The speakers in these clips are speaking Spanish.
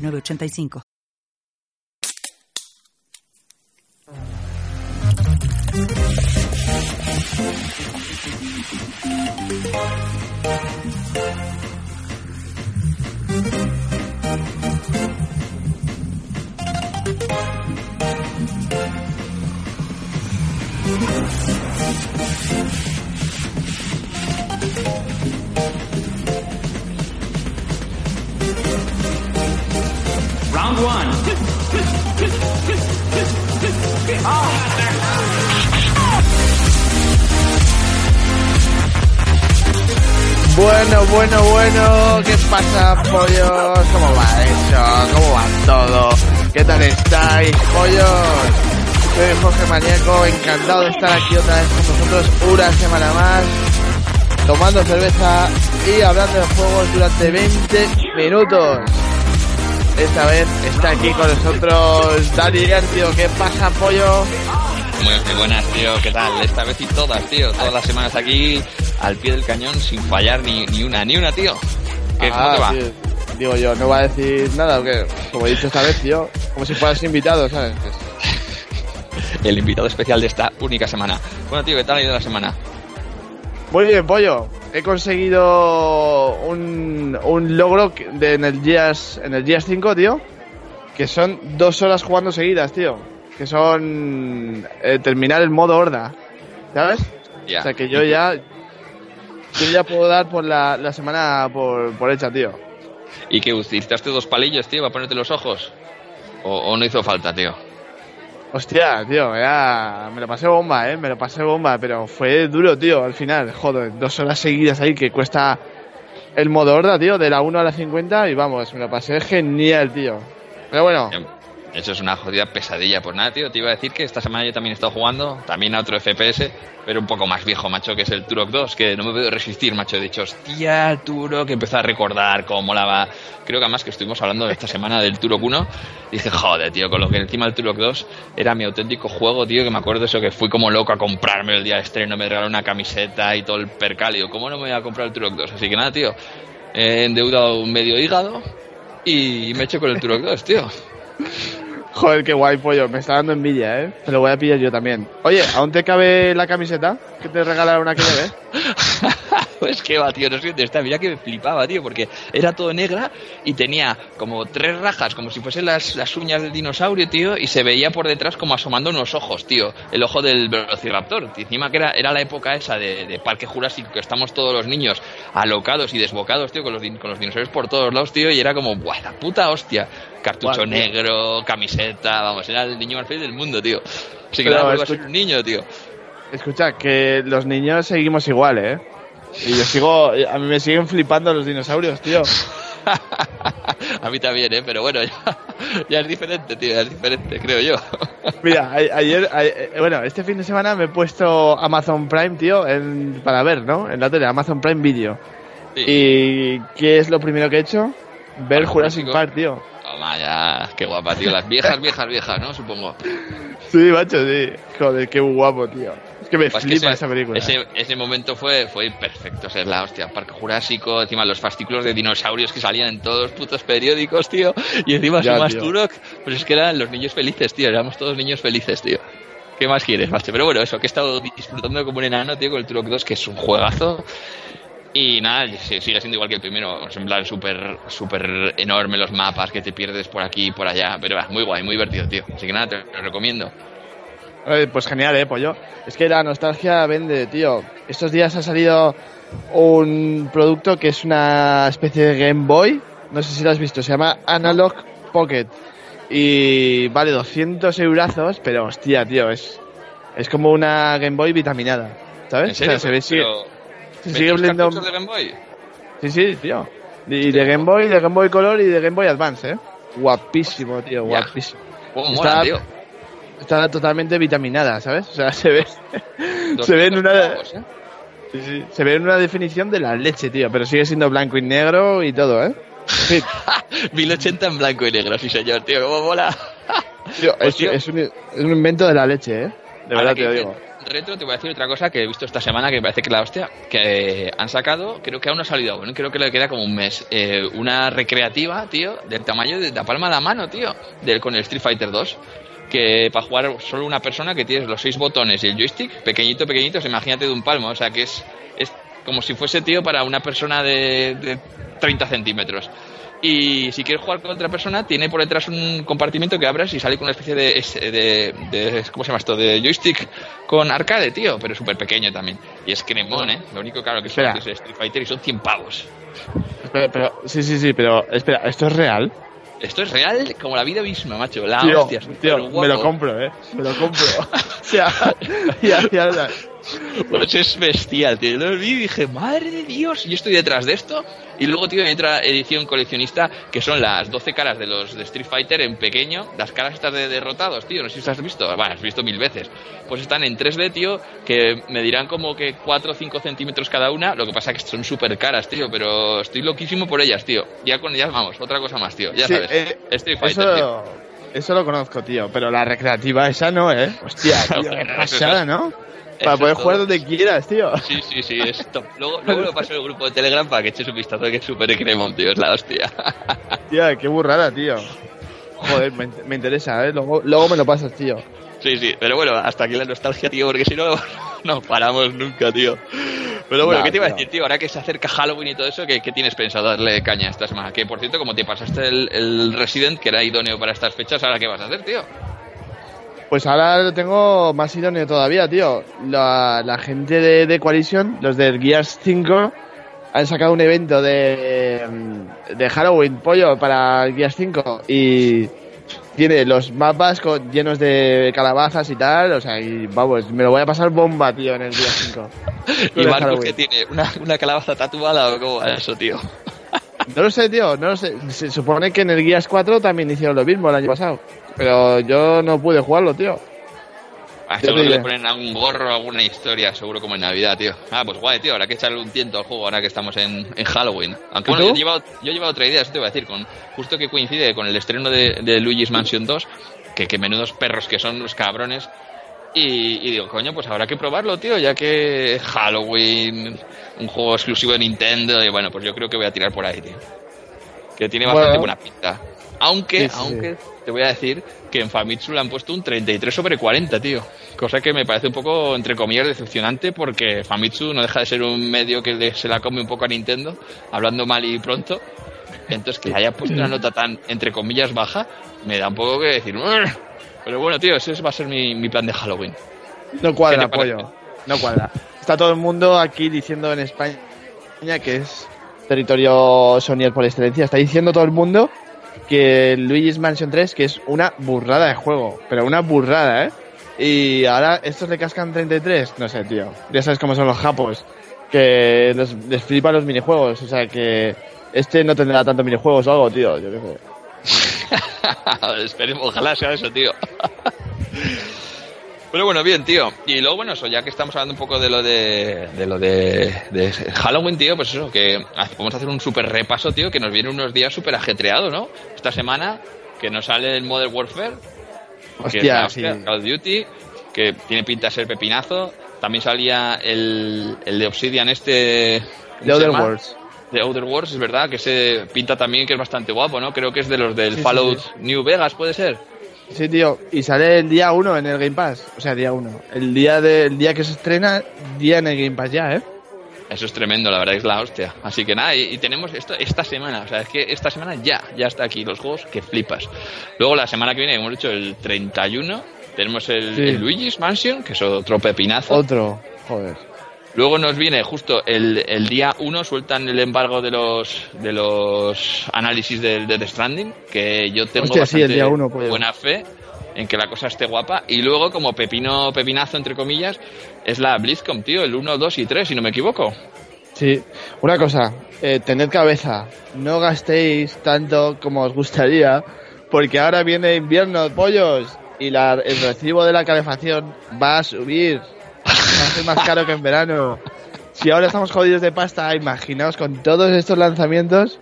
8985. Bueno, bueno, bueno, ¿qué pasa, pollos? ¿Cómo va eso? ¿Cómo va todo? ¿Qué tal estáis, pollos? Soy Jorge Maníaco, encantado de estar aquí otra vez con vosotros una semana más, tomando cerveza y hablando de juegos durante 20 minutos. Esta vez está aquí con nosotros Dani tío. ¿Qué pasa, pollo? Muy buenas, tío. ¿Qué tal? Esta vez y todas, tío. Todas las semanas aquí al pie del cañón sin fallar ni, ni una, ni una, tío. ¿Qué, ¿Cómo Ah, te va? sí. Digo yo, no va a decir nada, porque como he dicho esta vez, tío, como si fueras invitado, ¿sabes? El invitado especial de esta única semana. Bueno, tío, ¿qué tal ha ido la semana? Muy bien, pollo. He conseguido un, un logro de, en, el Gears, en el Gears 5, tío. Que son dos horas jugando seguidas, tío. Que son eh, terminar el modo horda. ¿Sabes? Ya. O sea que yo ya. Yo ya puedo dar por la, la semana por, por hecha, tío. ¿Y qué utilizaste dos palillos, tío, para ponerte los ojos? ¿O, o no hizo falta, tío? Hostia, tío, ya me lo pasé bomba, eh, me lo pasé bomba, pero fue duro, tío, al final, joder, dos horas seguidas ahí que cuesta el modo horda, tío, de la 1 a la 50 y vamos, me lo pasé genial, tío. Pero bueno, Eso es una jodida pesadilla. Pues nada, tío, te iba a decir que esta semana yo también he estado jugando, también a otro FPS, pero un poco más viejo, macho, que es el Turok 2, que no me puedo resistir, macho. He dicho, hostia, Turok, empecé a recordar cómo molaba. Creo que además que estuvimos hablando esta semana del Turok 1, y dije, joder, tío, con lo que encima el Turok 2 era mi auténtico juego, tío, que me acuerdo eso, que fui como loco a comprarme el día de estreno, me regalaron una camiseta y todo el percal, y digo, ¿cómo no me voy a comprar el Turok 2? Así que nada, tío, he endeudado un medio hígado y me he hecho con el Turok 2, tío. Joder, qué guay, pollo, me está dando envidia, eh. Me lo voy a pillar yo también. Oye, ¿aún te cabe la camiseta que te regalaron aquella vez? pues que va, tío, no sé está. Mira que me flipaba, tío, porque era todo negra y tenía como tres rajas, como si fuesen las, las uñas del dinosaurio, tío, y se veía por detrás como asomando unos ojos, tío. El ojo del Velociraptor. Y encima que era, era la época esa de, de Parque Jurásico, que estamos todos los niños alocados y desbocados, tío, con los, con los dinosaurios por todos lados, tío, y era como, ¡buah, la puta hostia! Cartucho Guau, negro, camiseta, vamos, era el niño más feliz del mundo, tío. Así que nada, a ser un niño, tío. Escucha, que los niños seguimos igual, eh. Y yo sigo, a mí me siguen flipando los dinosaurios, tío. a mí también, ¿eh? Pero bueno, ya, ya es diferente, tío, ya es diferente, creo yo. Mira, a- ayer, a- eh, bueno, este fin de semana me he puesto Amazon Prime, tío, en- para ver, ¿no? En la tele, Amazon Prime Video. Sí. ¿Y qué es lo primero que he hecho? Ver Jurassic. Park, tío. Toma ya, qué guapa, tío. Las viejas, viejas, viejas, ¿no? Supongo. Sí, macho, sí. Joder, qué guapo, tío. Es que me Pues que ese, esa película. Ese, ese momento fue, fue perfecto. O sea, es la hostia, Parque Jurásico, encima los fascículos de dinosaurios que salían en todos los putos periódicos, tío. Y encima Ya, su más tío. Turok, pues es que eran los niños felices, tío. Éramos todos niños felices, tío. ¿Qué más quieres, macho? Pero bueno, eso, que he estado disfrutando como un enano, tío, con el Turok 2, que es un juegazo. Y nada, sigue siendo igual que el primero, en plan súper súper enorme los mapas que te pierdes por aquí y por allá, pero va, muy guay, muy divertido, tío. Así que nada, te lo recomiendo. Eh, Pues genial, eh, pollo. Es que la nostalgia vende, tío. Estos días ha salido un producto que es una especie de Game Boy. No sé si lo has visto, se llama Analog Pocket. Y vale 200 eurazos, pero hostia, tío, es, es como una Game Boy vitaminada. ¿Sabes? ¿En serio? O sea, se ve, sigue, se ¿ves sigue de Game Boy? Sí, sí, tío. Y de Game Boy, de Game Boy Color y de Game Boy Advance, ¿eh? guapísimo, tío, guapísimo. ¿Cómo Está- mola, tío? Está totalmente vitaminada, ¿sabes? O sea, se ve, se ve en una, ¿eh? sí, sí, se ve en una definición de la leche, tío, pero sigue siendo blanco y negro y todo, ¿eh? Sí, 1080 en blanco y negro, sí señor, tío, cómo mola. tío, Pues, es, tío. es un, es un invento de la leche, ¿eh? De verdad te lo digo. Retro, te voy a decir otra cosa que he visto esta semana que me parece que la hostia, que han sacado, creo que aún no ha salido aún, creo que le queda como un mes, eh, una recreativa, tío, del tamaño de la palma de la mano, tío, del, con el Street Fighter 2, que para jugar solo una persona que tienes los seis botones y el joystick, pequeñito, pequeñito, imagínate de un palmo, o sea que es, es como si fuese, tío, para una persona de, de 30 centímetros. Y si quieres jugar con otra persona, tiene por detrás un compartimento que abras y sale con una especie de, de, de- ¿cómo se llama esto? De joystick con arcade, tío, pero súper pequeño también. Y es cremón, ¿eh? Lo único, claro, que es Espera. es Street Fighter y son 100 pavos. Pero, pero- sí, sí, sí, pero espera, ¿esto es real? Esto es real como la vida misma, macho. La tío, hostia, tío, me lo compro, ¿eh? Me lo compro. o sea, ya, ya, ya. Pues es bestial, tío. Lo vi y dije, madre de Dios, yo estoy detrás de esto. Y luego, tío, hay otra edición coleccionista que son las 12 caras de los de Street Fighter en pequeño. Las caras estas de derrotados, tío. No sé si las has visto. Bueno, has visto mil veces. Pues están en 3D, tío, que me dirán como que 4 o 5 centímetros cada una. Lo que pasa es que son súper caras, tío. Pero estoy loquísimo por ellas, tío. Ya con ellas, vamos, otra cosa más, tío. Ya Sí, sabes. eh, Street Fighter, tío. Eso, eso lo conozco, tío, pero la recreativa esa no, ¿eh? Hostia, tío, qué eso pasada, ¿no? Para poder todo. jugar donde quieras, tío. Sí, sí, sí, es top. Luego, luego lo paso en el grupo de Telegram para que eches un vistazo que es súper cremón, tío. Es la hostia. Tía, qué burrada, tío. Joder, me, me interesa, ¿eh? Luego, luego me lo pasas, tío. Sí, sí, pero bueno, hasta aquí la nostalgia, tío, porque si no, no paramos nunca, tío. Pero bueno, Nah, ¿qué te iba a tío. decir, tío? Ahora que se acerca Halloween y todo eso, ¿qué, qué tienes pensado darle caña esta semana? Que, por cierto, como te pasaste el, el Resident, que era idóneo para estas fechas, ¿ahora qué vas a hacer, tío? Pues ahora lo tengo más idóneo todavía, tío. La, la gente de, de Coalition, los del Gears 5, han sacado un evento de, de Halloween, pollo, para el Gears 5. Y tiene los mapas con- llenos de calabazas y tal. O sea, y vamos, me lo voy a pasar bomba, tío, en el Gears 5. Y Halloween. que tiene una, una calabaza tatuada o cómo va eso, tío. No lo sé, tío, no lo sé. Se supone que en el Gears 4 también hicieron lo mismo el año pasado. Pero yo no pude jugarlo, tío. Ah, seguro que le ponen algún gorro, alguna historia, seguro como en Navidad, tío. Ah, pues guay, tío, habrá que echarle un tiento al juego ahora que estamos en, en Halloween. Aunque ¿Y bueno, yo he, llevado, yo he llevado otra idea, eso te voy a decir, con, justo que coincide con el estreno de, de Luigi's Mansion 2, que, que menudos perros que son los cabrones. Y, y digo, coño, pues habrá que probarlo, tío, ya que Halloween, un juego exclusivo de Nintendo, y bueno, pues yo creo que voy a tirar por ahí, tío. Que tiene bastante Bueno. buena pinta. Aunque, Sí, sí, aunque te voy a decir que en Famitsu le han puesto un 33 sobre 40, tío. Cosa que me parece un poco, entre comillas, decepcionante porque Famitsu no deja de ser un medio que se la come un poco a Nintendo, hablando mal y pronto. Entonces, que le haya puesto una nota tan, entre comillas, baja, me da un poco que decir... Pero bueno, tío, ese va a ser mi, mi plan de Halloween. No cuadra, pollo. No cuadra. Está todo el mundo aquí diciendo en España que es territorio Sony por excelencia. Está diciendo todo el mundo que Luigi's Mansion 3 que es una burrada de juego. Pero una burrada, ¿eh? Y ahora estos le cascan 33. No sé, tío. Ya sabes cómo son los japos. Que les, les flipan los minijuegos. O sea que este no tendrá tantos minijuegos o algo, tío. Yo qué sé. Esperemos, ojalá sea eso, tío. Pero bueno, bien, tío. Y luego, bueno, eso, ya que estamos hablando un poco de lo de, de lo de, de Halloween, tío, pues eso, que vamos a hacer un súper repaso, tío, que nos vienen unos días súper ajetreados, ¿no? Esta semana, que nos sale el Modern Warfare, que es la Hostia, sí. hostia, Call of Duty, que tiene pinta de ser pepinazo. También salía el, el de Obsidian este... ¿cómo The Other? Worlds. de Outer Worlds, es verdad, que se pinta también que es bastante guapo, ¿no? Creo que es de los del sí, Fallout sí. New Vegas, ¿puede ser? Sí, tío, y sale el día 1 en el Game Pass. O sea, día 1. El día de, el día que se estrena, día en el Game Pass ya, ¿eh? Eso es tremendo, la verdad es la hostia. Así que nada, y, y tenemos esto esta semana, o sea, es que esta semana ya, ya está aquí los juegos que flipas. Luego la semana que viene, hemos hecho el 31, tenemos el, Sí. el Luigi's Mansion, que es otro pepinazo. Otro, joder. Luego nos viene justo el, el día 1, sueltan el embargo de los de los análisis del de The Stranding, que yo tengo Hostia, sí, bastante el día uno, pues. buena fe en que la cosa esté guapa. Y luego, como pepino, pepinazo, entre comillas, es la BlizzCon, tío, el 1, 2 y 3, si no me equivoco. Sí, una cosa, eh, tened cabeza, no gastéis tanto como os gustaría Porque ahora viene invierno, pollos, y la, el recibo de la calefacción va a subir. Va a ser más caro que en verano. Si ahora estamos jodidos de pasta, imaginaos con todos estos lanzamientos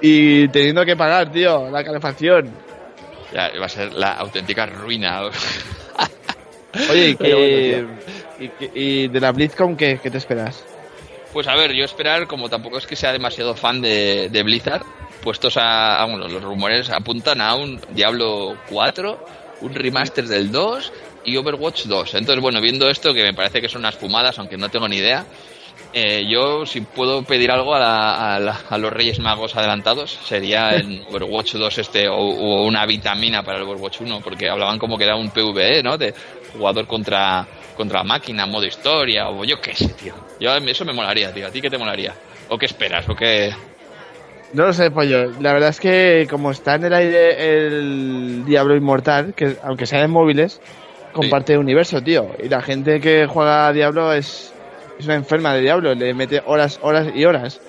y teniendo que pagar, tío, la calefacción. Ya, va a ser la auténtica ruina. Oye, ¿y, bueno, y de la BlizzCon qué, qué te esperas? Pues a ver, yo esperar, como tampoco es que sea demasiado fan de, de Blizzard, puestos a, a- bueno, los rumores apuntan a un Diablo 4, un remaster del 2 y Overwatch 2. Entonces, bueno, viendo esto, que me parece que son unas fumadas, aunque no tengo ni idea, eh, yo si puedo pedir algo a, la- a la- a los Reyes Magos adelantados, sería en Overwatch 2 este, o, o una vitamina para el Overwatch 1, porque hablaban como que era un PvE, ¿no? De jugador contra, contra máquina, modo historia, o yo qué sé, tío. Yo, eso me molaría, tío. ¿A ti qué te molaría? ¿O qué esperas? ¿O qué...? No lo sé, pollo. La verdad es que como está en el aire el Diablo Inmortal, que aunque sea en móviles, comparte universo, tío. Y la gente que juega a Diablo es, es una enferma de Diablo, le mete horas, horas y horas.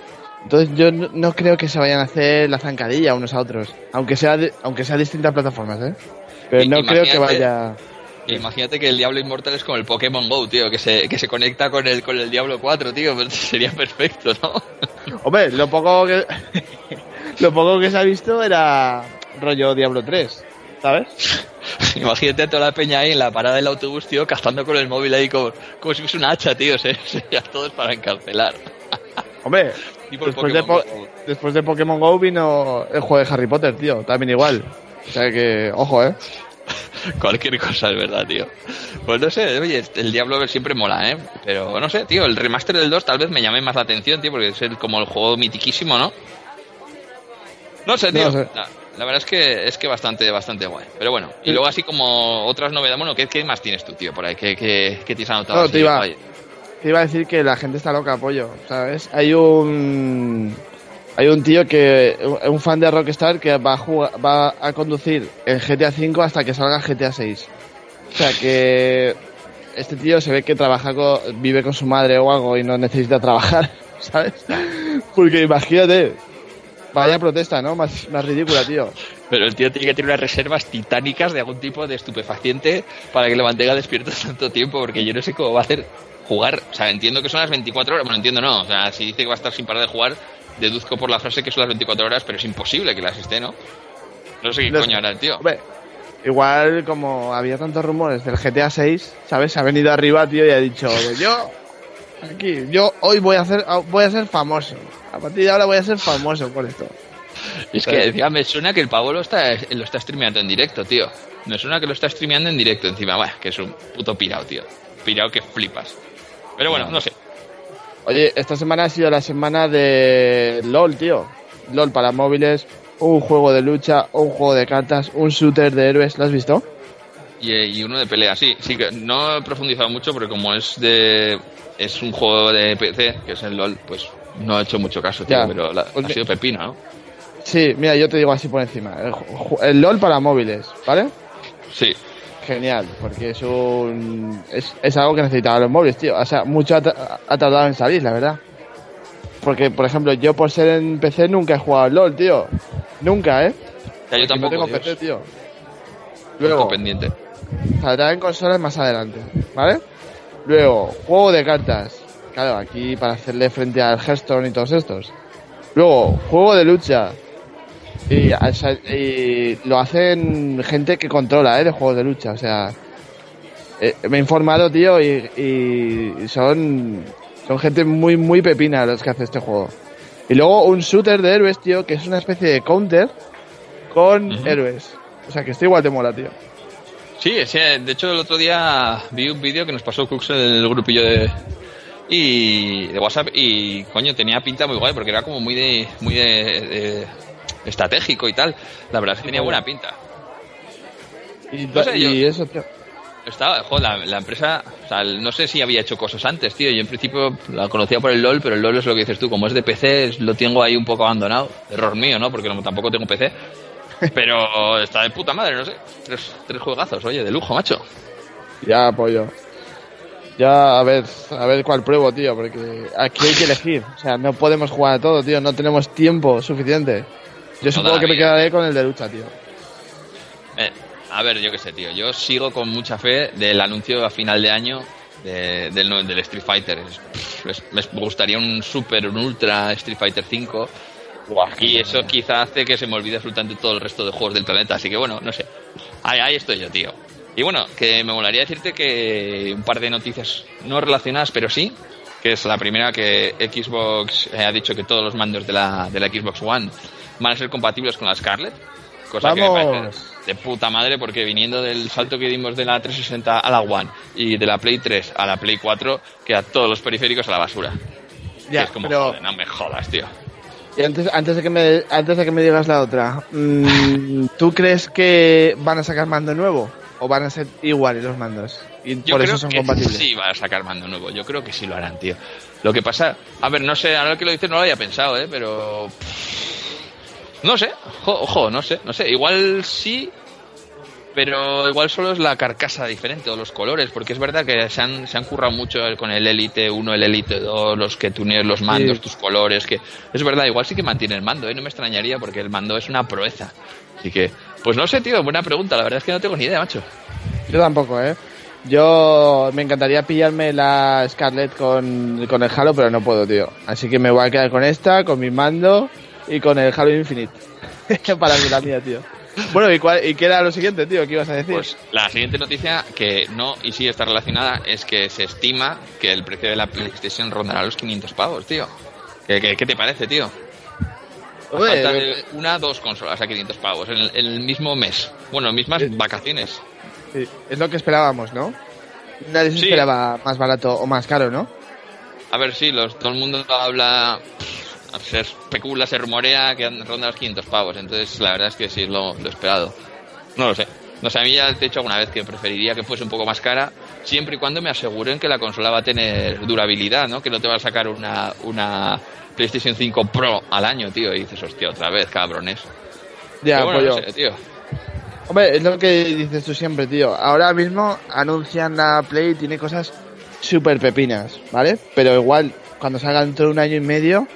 Entonces yo no, no creo que se vayan a hacer la zancadilla unos a otros, aunque sea de- aunque sea distintas plataformas, ¿eh? Pero no creo que vaya. Imagínate que el Diablo Inmortal es como el Pokémon GO, tío, que se, que se conecta con el, con el Diablo 4, tío. Sería perfecto, ¿no? Hombre, lo poco que lo poco que se ha visto era rollo Diablo 3, ¿sabes? Imagínate a toda la peña ahí en la parada del autobús, tío, cazando con el móvil ahí como, como si fuese una hacha, tío. Se- Sería todos para encarcelar. Hombre, después de, Pokémon po- Go. después de Pokémon Go vino el juego de Harry Potter, tío, también igual. O sea que, ojo, eh. Cualquier cosa es verdad, tío. Pues no sé, oye, el Diablo siempre mola, ¿eh? Pero no sé, tío, el remaster del 2 tal vez me llame más la atención, tío, porque es el- como el juego mitiquísimo, ¿no? No sé, tío. No sé. La, la verdad es que es que bastante, bastante guay. Pero bueno, y luego así como otras novedades, bueno, ¿qué, qué más tienes tú, tío, por ahí? ¿Qué, qué, qué tienes anotado? No, así, te iba-? Te iba a decir que la gente está loca, pollo, ¿sabes? Hay un hay un tío que un fan de Rockstar que va a jugar, va a conducir el GTA 5 hasta que salga GTA 6. O sea que este tío se ve que trabaja con, vive con su madre o algo y no necesita trabajar, ¿sabes? Porque imagínate, vaya protesta, ¿no? Más, más ridícula, tío. Pero el tío tiene que tener unas reservas titánicas de algún tipo de estupefaciente para que lo mantenga despierto tanto tiempo, porque yo no sé cómo va a hacer jugar. O sea, entiendo que son las 24 horas. Bueno, entiendo no. O sea, si dice que va a estar sin parar de jugar, deduzco por la frase que son las 24 horas, pero es imposible que las esté, ¿no? No sé qué coño hará el tío. Hombre, igual como había tantos rumores del GTA 6, ¿sabes? Ha venido arriba, tío, y ha dicho, yo, aquí, yo hoy voy a hacer, voy a ser famoso. A partir de ahora voy a ser famoso por esto. Es que encima me suena que el pavo lo está, lo está streameando en directo, tío. Me suena que lo está streameando en directo encima. Bueno, que es un puto pirao, tío. Pirao que flipas. Pero bueno, no sé. Oye, esta semana ha sido la semana de LOL, tío. LOL para móviles, un juego de lucha, un juego de cartas, un shooter de héroes, ¿lo has visto? Y, y uno de pelea, sí. Sí que no he profundizado mucho porque como es de es un juego de PC, que es el LOL, pues no he hecho mucho caso, tío, Ya. pero la- Pues ha sido pepino, ¿no? Sí, mira, yo te digo así por encima. El, el LOL para móviles, ¿vale? Sí. Genial, porque es un es, es algo que necesitaban los móviles, tío. O sea, mucho ha, ta- ha tardado en salir, la verdad. Porque, por ejemplo, yo por ser en PC nunca he jugado al LOL, tío. Nunca, ¿eh? Ya, yo tampoco, no tengo Dios. PC, tío. Luego, pendiente. saldrá en consolas más adelante, ¿vale? Luego, juego de cartas. Claro, aquí para hacerle frente al Hearthstone y todos estos. Luego, juego de lucha. Y, y lo hacen gente que controla, ¿eh? De juegos de lucha, o sea... eh, me he informado, tío, y, y son, son gente muy, muy pepina los que hace este juego. Y luego un shooter de héroes, tío, que es una especie de counter con héroes. O sea, que esto igual te mola, tío. Sí, ese- de hecho el otro día vi un vídeo que nos pasó Cooks en el grupillo de y de WhatsApp y coño tenía pinta muy guay porque era como muy de muy de, de- estratégico y tal. La verdad es que tenía buena pinta. Y, No sé, y yo- eso, tío. Estaba, joder, la, la empresa, o sea, no sé si había hecho cosas antes, tío. Yo en principio la conocía por el LOL, pero el LOL es lo que dices tú, como es de PC, lo tengo ahí un poco abandonado. Error mío, ¿no? Porque no- tampoco tengo PC. Pero está de puta madre, no sé. Tres, tres juegazos, oye, de lujo, macho. Ya, pollo. Ya, a ver, a ver cuál pruebo, tío, porque aquí hay que elegir. O sea, no podemos jugar a todo, tío. No tenemos tiempo suficiente. Yo supongo que me quedaré con el de lucha, tío. Eh, a ver, yo qué sé, tío. Yo sigo con mucha fe del anuncio a final de año de- del, del Street Fighter. Es- me gustaría un super, un ultra Street Fighter 5. Y eso quizá hace que se me olvide absolutamente todo el resto de juegos del planeta. Así que bueno, no sé. Ahí, ahí estoy yo, tío. Y bueno, que me molaría decirte que un par de noticias no relacionadas, pero sí. Que es la primera que Xbox eh, ha dicho que todos los mandos de la, de la Xbox One van a ser compatibles con la Scarlett. Cosa que me parece de puta madre porque viniendo del salto que dimos de la 360 a la One y de la Play 3 a la Play 4, queda todos los periféricos a la basura. Ya, Y es como, pero joder, no me jodas, tío. y antes, antes, de que me, antes de que me digas la otra, mm, ¿tú crees que van a sacar mando nuevo? ¿O van a ser iguales los mandos? Y Yo por creo eso son que compatibles. sí va a sacar mando nuevo. Yo creo que sí lo harán, tío. Lo que pasa, a ver, no sé, ahora que lo dices no lo había pensado, ¿eh? Pero... No sé, ojo, ojo, no sé, no sé. Igual sí, pero igual solo es la carcasa diferente o los colores, porque es verdad que se han, se han currado mucho con el Elite 1, el Elite 2, los que tunees los mandos, Sí. tus colores, que es verdad, igual sí que mantiene el mando, ¿eh? No me extrañaría porque el mando es una proeza. Así que, pues no sé, tío, buena pregunta, la verdad es que no tengo ni idea, macho. Yo tampoco, ¿eh? Yo me encantaría pillarme la Scarlett con, con el Halo, pero no puedo, tío. Así que me voy a quedar con esta, con mi mando y con el Halo Infinite. Para mí la mía, tío. Bueno, ¿y, cuál, ¿y qué era lo siguiente, tío? ¿Qué ibas a decir? Pues la siguiente noticia, que no y sí está relacionada, es que se estima que el precio de la PlayStation rondará los 500 pavos, tío. ¿Qué, qué, qué te parece, tío? De una dos consolas a 500 pavos en el, en el mismo mes. Bueno, mismas Eh, vacaciones. Sí, es lo que esperábamos, ¿no? Nadie se Sí. esperaba más barato o más caro, ¿no? A ver, sí, los, todo el mundo habla, se especula, se rumorea que ronda los 500 pavos. Entonces, la verdad es que sí es lo, lo esperado. No lo sé. No sé, a mí ya te he dicho alguna vez que preferiría que fuese un poco más cara, siempre y cuando me aseguren que la consola va a tener durabilidad, ¿no? Que no te va a sacar una, una PlayStation 5 Pro al año, tío, y dices, hostia, otra vez, cabrones. Ya, bueno, pues no sé, tío. Hombre, es lo que dices tú siempre, tío. Ahora mismo anuncian la Play y tiene cosas súper pepinas, ¿vale? Pero igual, cuando salga dentro de un año y medio,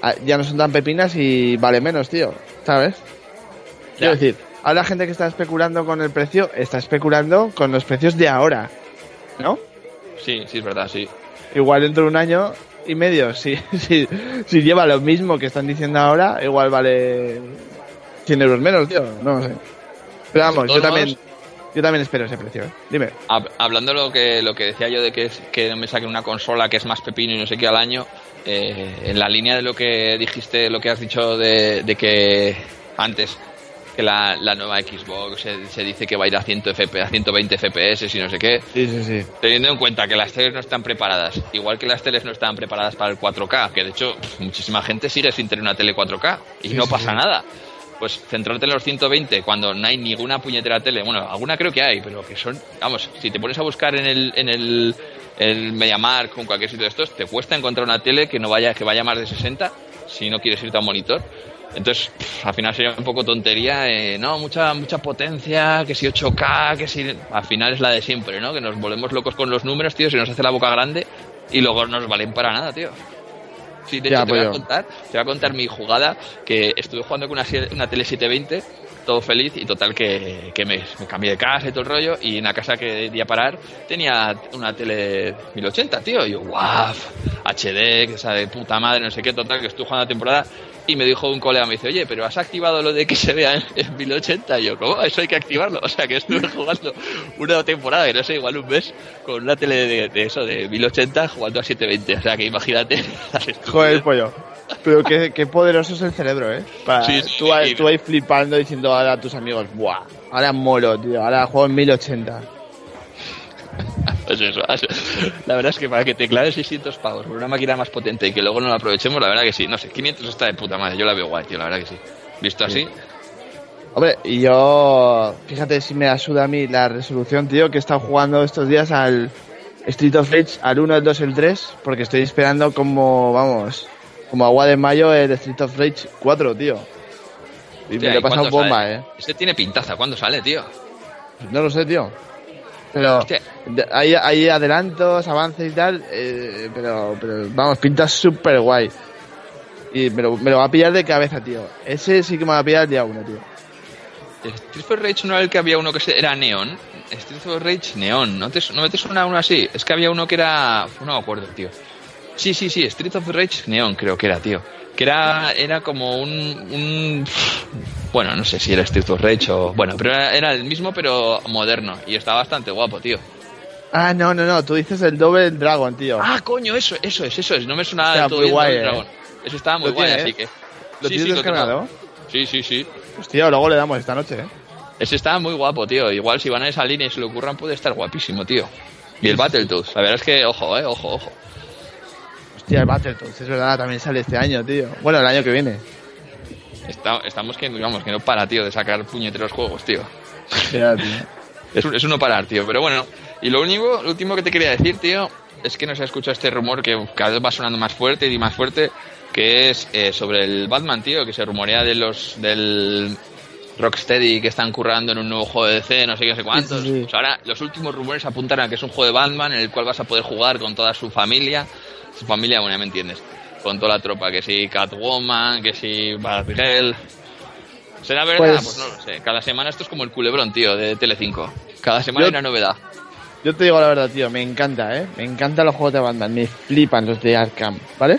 ah, ya no son tan pepinas y vale menos, tío. ¿Sabes? Quiero decir, ahora la gente que está especulando con el precio, está especulando con los precios de ahora, ¿no? Sí, sí, es verdad, sí. Igual dentro de un año y medio, si, si, si lleva lo mismo que están diciendo ahora, igual vale 100 euros menos, tío. No lo sé. Pero vamos, De yo también, yo también espero ese precio. ¿eh? Dime. Hab- Hablando lo que lo que decía yo de que, es- que me saquen una consola que es más pepino y no sé qué al año, eh, en la línea de lo que dijiste, lo que has dicho de, de que antes, que la, la nueva Xbox se, se dice que va a ir a, 100 FP, a 120 FPS y no sé qué, Sí, sí, sí. teniendo en cuenta que las teles no están preparadas, igual que las teles no están preparadas para el 4K, que de hecho muchísima gente sigue sin tener una tele 4K y no pasa nada. Pues centrarte en los 120 cuando no hay ninguna puñetera tele, bueno, alguna creo que hay, pero que son, vamos, si te pones a buscar en el en el, el MediaMarkt o en cualquier sitio de estos, te cuesta encontrar una tele que no vaya que vaya más de 60 si no quieres irte a un monitor. Entonces, al final sería un poco tontería, eh, no, mucha mucha potencia, que si 8K, que si... Al final es la de siempre, ¿no? Que nos volvemos locos con los números, tío, se nos hace la boca grande y luego no nos valen para nada, tío. Sí, de Ya, hecho, te voy, a contar, te voy a contar mi jugada, que estuve jugando con una, una tele 720, todo feliz, y total que, que me, me cambié de casa y todo el rollo, y en la casa que iba a parar tenía una tele 1080, tío, y yo, guau, HD, que esa de puta madre, no sé qué, total, que estuve jugando la temporada, y me dijo un colega, me dice, oye, pero has activado lo de que se vea en, en 1080, y yo, ¿cómo? Eso hay que activarlo, o sea, que estuve jugando una temporada, que no sé, igual un mes, con una tele de, de eso, de 1080, jugando a 720, o sea, que imagínate. Joder, pollo. Pero qué, qué poderoso es el cerebro, ¿eh? Para, Sí, sí, tú, sí. tú ahí flipando diciendo ahora a tus amigos, ¡buah! Ahora molo, tío. Ahora juego en 1080. Pues eso. La verdad es que para que te claves 600 pavos por una máquina más potente y que luego no la aprovechemos, la verdad que sí. No sé, 500 está de puta madre. Yo la veo guay, tío, la verdad que sí. Visto así, Hombre, y yo, fíjate si me ayuda a mí la resolución, tío, que he estado jugando estos días al Street of Rage, al 1, el 2, el 3, porque estoy esperando como, vamos, como agua de mayo el Street of Rage 4, tío. Y Hostia, me lo he ¿y pasado bomba, sale? eh. Este tiene pintaza. ¿Cuándo sale, tío? No lo sé, tío. Pero de- hay, hay adelantos, avances y tal, eh, pero, pero vamos, pinta súper guay. Y me lo, me lo va a pillar de cabeza, tío. Ese sí que me va a pillar el día uno, tío. Street of Rage no era el que había uno que se- era Neon. Street of Rage Neon. ¿No te, ¿No te suena uno así? Es que había uno que era. No me acuerdo, tío. Sí, sí, sí. Street of Rage Neon creo que era, tío. Que era, era como un, un. Bueno, no sé si era Street of Rage o. Bueno, pero era, era el mismo, pero moderno. Y estaba bastante guapo, tío. Ah, no, no, no, tú dices el Double Dragon, tío. Ah, coño, eso, eso es, eso es. No me sonaba Hostia, del todo muy guay, Double eh. Eso estaba muy ¿Lo guay, tienes? así que. ¿Lo sí, tienes sí, lo descargado? Sí, sí, sí. Hostia, luego le damos esta noche, ¿eh? Ese está muy guapo, tío. Igual si van a esa línea y se le ocurran puede estar guapísimo, tío. Y el Battletoads, la verdad es que, ojo, eh, ojo, ojo. Hostia, el Battletoads, es verdad, también sale este año, tío. Bueno, el año que viene. Está- estamos que, digamos, que no para, tío, de sacar puñeteros juegos, tío. Tío. Es, un- es uno parar, tío. Pero bueno, y lo único, lo último que te quería decir, tío, es que no se ha escuchado este rumor que cada vez va sonando más fuerte y más fuerte, que es eh, sobre el Batman, tío, que se rumorea de los del Rocksteady que están currando en un nuevo juego de DC, no sé qué, no sé cuántos. Sí, sí, ahora los últimos rumores apuntan a que es un juego de Batman en el cual vas a poder jugar con toda su familia. Su familia, bueno, ya me entiendes. Con toda la tropa, que si Catwoman, que si Batgirl. ¿Será verdad? Pues- Pues... no lo sé. Cada semana esto es como el culebrón, tío, de Telecinco. Cada semana Yo- hay una novedad. Yo te digo la verdad, tío, me encanta, ¿eh? Me encantan los juegos de Batman, me flipan los de Arkham, ¿vale?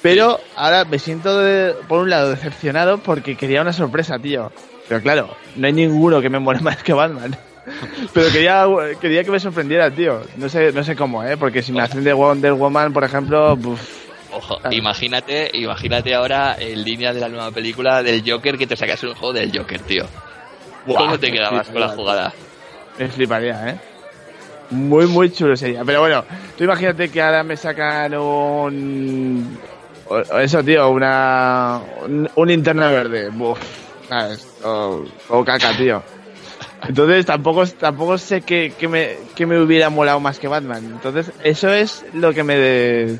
Pero ahora me siento, de- por un lado, decepcionado porque quería una sorpresa, tío. Pero claro, no hay ninguno que me mole más que Batman. Pero quería, quería que me sorprendiera, tío. No sé, no sé cómo, ¿eh? Porque si me hacen de Wonder Woman, por ejemplo, buf, Ojo, Claro. imagínate, imagínate ahora en línea de la nueva película del Joker que te sacas un juego del Joker, tío. ¿Cómo Buah, te quedabas con la jugada? Me fliparía, ¿eh? Muy, muy chulo sería. Pero bueno, tú imagínate que ahora me sacan un... Eso, tío, una... Un, un linterna verde. Buf, ¿sabes? O, o caca, tío. Entonces tampoco, tampoco sé qué que me, que me hubiera molado más que Batman. Entonces eso es lo que me... De,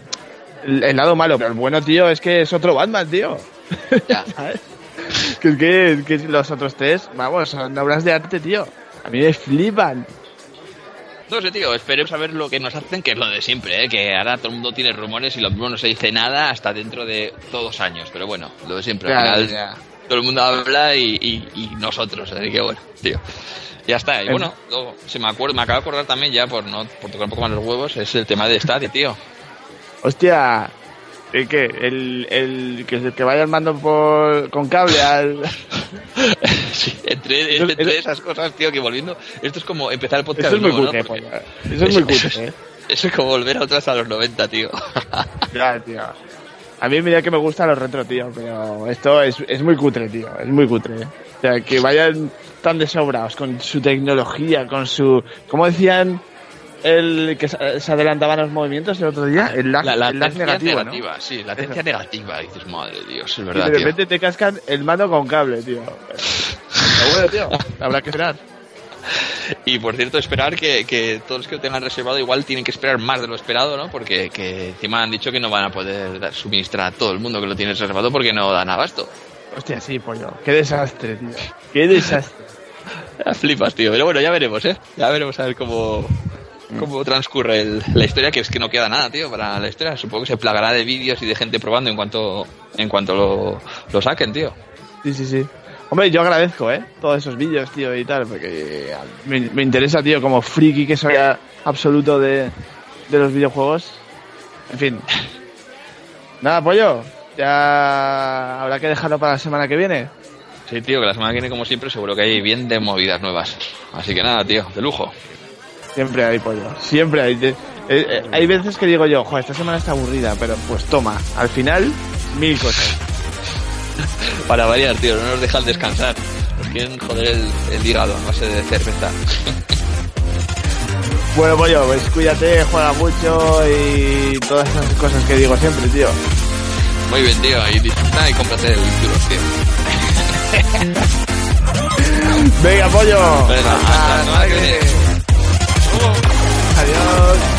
el, lado malo. Pero el bueno, tío, es que es otro Batman, tío. Ya. ¿Sabes? Que es que, que los otros tres, vamos, son obras de arte, tío. A mí me flipan. No sé, tío, esperemos a ver lo que nos hacen, que es lo de siempre, ¿eh? que ahora todo el mundo tiene rumores y lo mismo no se dice nada hasta dentro de todos años, pero bueno, lo de siempre, al final. Todo el mundo habla y, y- y nosotros, así que bueno, tío. Ya está, y bueno, luego, se me acuerdo, me acabo de acordar también ya por no por tocar un poco más los huevos, es el tema de Stadia, tío. Hostia, ¿el qué? El, el, que, que vaya al mando por, con cable al... Sí, entre, entre esas cosas, tío, que volviendo, esto es como empezar el podcast Eso es muy nuevo, ¿no? cutre, polla. Eso es muy cutre, ¿eh? Eso es como volver a otras a los 90, tío. Ya, tío. A mí mira que me gustan los retro, tío, pero esto es, es muy cutre, tío. Es muy cutre. O sea, que vayan tan desobrados con su tecnología, con su... ¿Cómo decían el que se adelantaban los movimientos el otro día? El lag, La, la el negativa, sí, latencia Eso. negativa. Dices, madre de Dios, es Y verdad, de tío. repente te cascan el mando con cable, tío. Pero bueno, tío, habrá que esperar. Y por cierto, esperar que, que todos los que lo tengan reservado igual tienen que esperar más de lo esperado, ¿no? Porque que encima han dicho que no van a poder dar- suministrar a todo el mundo que lo tiene reservado porque no dan abasto. Hostia, sí, pollo. Qué desastre, tío. Qué desastre. Flipas, tío. Pero bueno, ya veremos, ¿eh? Ya veremos a ver cómo, cómo transcurre el- la historia, que es que no queda nada, tío, para la historia. Supongo que se plagará de vídeos y de gente probando en cuanto, en cuanto lo, lo saquen, tío. Sí, sí, sí. Hombre, yo agradezco, ¿eh? Todos esos vídeos, tío, y tal, porque eh, me, me interesa, tío, como friki que soy absoluto de, de los videojuegos. En fin. Nada, pollo. Ya habrá que dejarlo para la semana que viene. Sí, tío, que la semana que viene, como siempre, seguro que hay bien de movidas nuevas. Así que nada, tío, de lujo. Siempre hay pollo. Siempre hay. Eh, eh, hay veces que digo yo, joder, esta semana está aburrida, pero pues toma, al final, mil cosas. Para variar, tío, no nos dejan descansar. Nos quieren joder el, el hígado a base de cerveza. Bueno, pollo, pues cuídate, juega mucho y todas esas cosas que digo siempre, tío. Muy bien, tío, y disfruta y cómprate el duro, tío. Venga, pollo. Venga, hasta. Adiós.